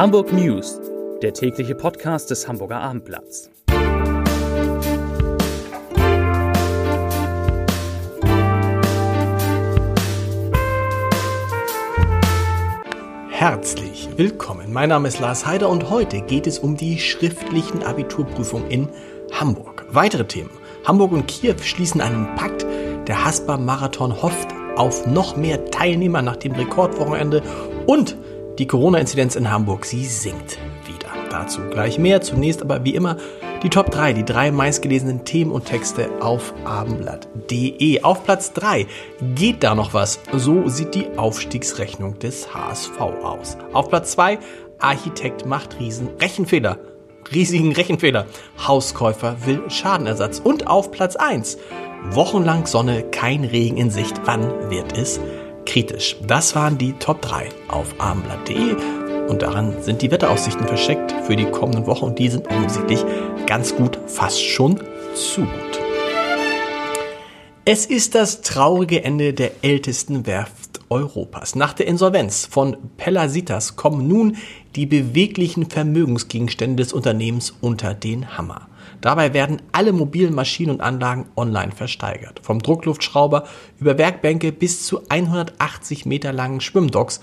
Hamburg News, der tägliche Podcast des Hamburger Abendblatts. Herzlich willkommen. Mein Name ist Lars Heider und heute geht es um die schriftlichen Abiturprüfungen in Hamburg. Weitere Themen. Hamburg und Kiew schließen einen Pakt. Der Haspa-Marathon hofft auf noch mehr Teilnehmer nach dem Rekordwochenende und die Corona-Inzidenz in Hamburg, sie sinkt wieder. Dazu gleich mehr. Zunächst aber wie immer die Top 3, die drei meistgelesenen Themen und Texte auf abendblatt.de. Auf Platz 3 geht da noch was. So sieht die Aufstiegsrechnung des HSV aus. Auf Platz 2 Architekt macht riesen Rechenfehler. Riesigen Rechenfehler. Hauskäufer will Schadenersatz. Und auf Platz 1 Wochenlang Sonne, kein Regen in Sicht. Wann wird es kritisch. Das waren die Top 3 auf abendblatt.de und daran sind die Wetteraussichten versteckt für die kommenden Wochen und die sind offensichtlich ganz gut, fast schon zu gut. Es ist das traurige Ende der ältesten Werft Europas. Nach der Insolvenz von Pellasitas kommen nun die beweglichen Vermögensgegenstände des Unternehmens unter den Hammer. Dabei werden alle mobilen Maschinen und Anlagen online versteigert. Vom Druckluftschrauber über Werkbänke bis zu 180 Meter langen Schwimmdocks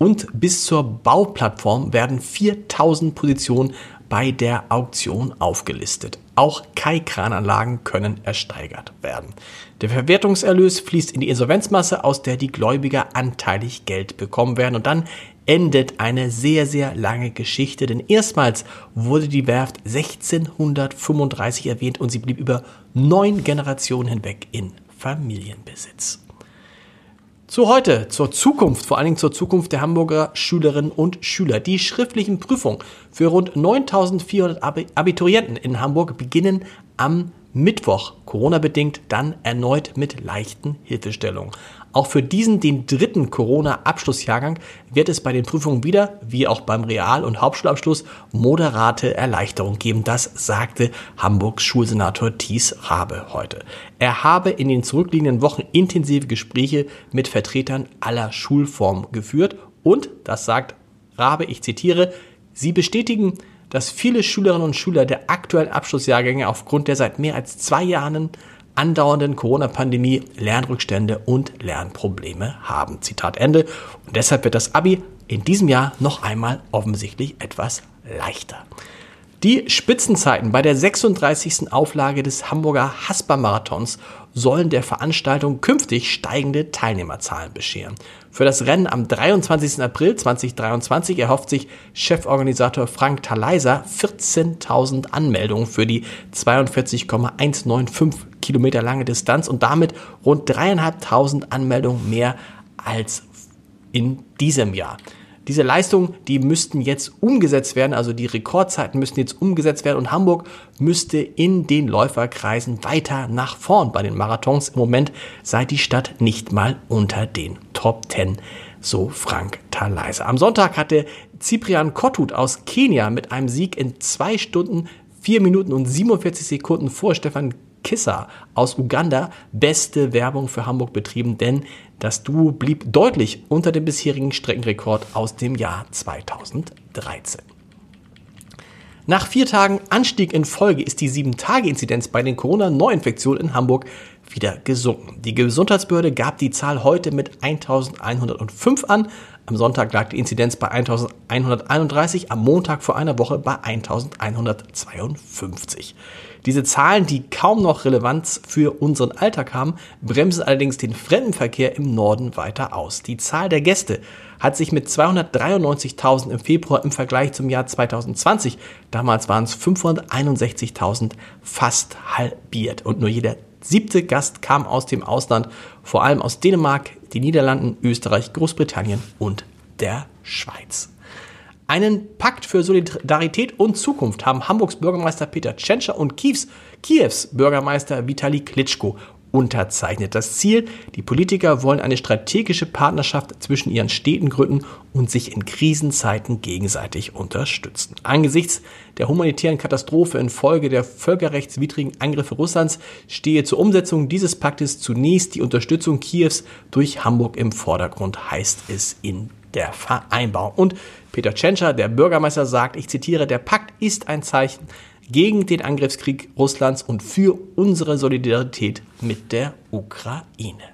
und bis zur Bauplattform werden 4000 Positionen bei der Auktion aufgelistet. Auch Kai-Krananlagen können ersteigert werden. Der Verwertungserlös fließt in die Insolvenzmasse, aus der die Gläubiger anteilig Geld bekommen werden. Und dann endet eine sehr, sehr lange Geschichte, denn erstmals wurde die Werft 1635 erwähnt und sie blieb über neun Generationen hinweg in Familienbesitz. Zu heute, zur Zukunft, vor allen Dingen zur Zukunft der Hamburger Schülerinnen und Schüler. Die schriftlichen Prüfungen für rund 9400 Abiturienten in Hamburg beginnen am Mittwoch, Corona-bedingt, dann erneut mit leichten Hilfestellungen. Auch für diesen, den dritten Corona-Abschlussjahrgang, wird es bei den Prüfungen wieder, wie auch beim Real- und Hauptschulabschluss, moderate Erleichterung geben. Das sagte Hamburgs Schulsenator Thies Rabe heute. Er habe in den zurückliegenden Wochen intensive Gespräche mit Vertretern aller Schulformen geführt und, das sagt Rabe, ich zitiere, sie bestätigen, dass viele Schülerinnen und Schüler der aktuellen Abschlussjahrgänge aufgrund der seit mehr als zwei Jahren andauernden Corona-Pandemie Lernrückstände und Lernprobleme haben. Zitat Ende. Und deshalb wird das Abi in diesem Jahr noch einmal offensichtlich etwas leichter. Die Spitzenzeiten bei der 36. Auflage des Hamburger Haspa-Marathons sollen der Veranstaltung künftig steigende Teilnehmerzahlen bescheren. Für das Rennen am 23. April 2023 erhofft sich Cheforganisator Frank Thaleiser 14.000 Anmeldungen für die 42,195 Kilometer lange Distanz und damit rund dreieinhalbtausend Anmeldungen mehr als in diesem Jahr. Diese Leistungen, die müssten jetzt umgesetzt werden, also die Rekordzeiten müssten jetzt umgesetzt werden und Hamburg müsste in den Läuferkreisen weiter nach vorn bei den Marathons. Im Moment sei die Stadt nicht mal unter den Top Ten, so Frank Thaleiser. Am Sonntag hatte Cyprian Kottut aus Kenia mit einem Sieg in zwei Stunden, vier Minuten und 47 Sekunden vor Stefan Kissa aus Uganda beste Werbung für Hamburg betrieben, denn das Duo blieb deutlich unter dem bisherigen Streckenrekord aus dem Jahr 2013. Nach vier Tagen Anstieg in Folge ist die 7-Tage-Inzidenz bei den Corona-Neuinfektionen in Hamburg wieder gesunken. Die Gesundheitsbehörde gab die Zahl heute mit 1105 an. Am Sonntag lag die Inzidenz bei 1131, am Montag vor einer Woche bei 1152. Diese Zahlen, die kaum noch Relevanz für unseren Alltag haben, bremsen allerdings den Fremdenverkehr im Norden weiter aus. Die Zahl der Gäste hat sich mit 293.000 im Februar im Vergleich zum Jahr 2020, damals waren es 561.000, fast halbiert. Und nur jeder siebte Gast kam aus dem Ausland, vor allem aus Dänemark, den Niederlanden, Österreich, Großbritannien und der Schweiz. Einen Pakt für Solidarität und Zukunft haben Hamburgs Bürgermeister Peter Tschentscher und Kiews, Kiews Bürgermeister Vitali Klitschko unterzeichnet. Das Ziel, die Politiker wollen eine strategische Partnerschaft zwischen ihren Städten gründen und sich in Krisenzeiten gegenseitig unterstützen. Angesichts der humanitären Katastrophe infolge der völkerrechtswidrigen Angriffe Russlands stehe zur Umsetzung dieses Paktes zunächst die Unterstützung Kiews durch Hamburg im Vordergrund, heißt es in der Vereinbarung. Und Peter Tschentscher, der Bürgermeister, sagt, ich zitiere, der Pakt ist ein Zeichen gegen den Angriffskrieg Russlands und für unsere Solidarität mit der Ukraine.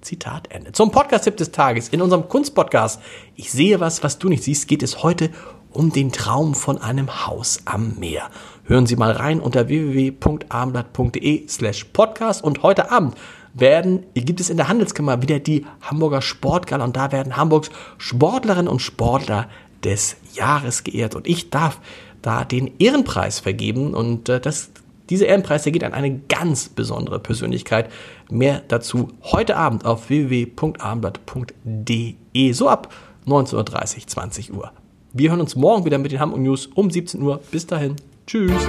Zitat Ende. Zum Podcast-Tipp des Tages. In unserem Kunstpodcast Ich sehe was, was du nicht siehst, geht es heute um den Traum von einem Haus am Meer. Hören Sie mal rein unter www.abendblatt.de slash podcast und heute Abend werden, gibt es in der Handelskammer wieder die Hamburger Sportgala und da werden Hamburgs Sportlerinnen und Sportler des Jahres geehrt und ich darf da den Ehrenpreis vergeben und äh, das, dieser Ehrenpreis, der geht an eine ganz besondere Persönlichkeit. Mehr dazu heute Abend auf www.abendblatt.de so ab 19.30 Uhr, 20 Uhr. Wir hören uns morgen wieder mit den Hamburg News um 17 Uhr. Bis dahin. Tschüss.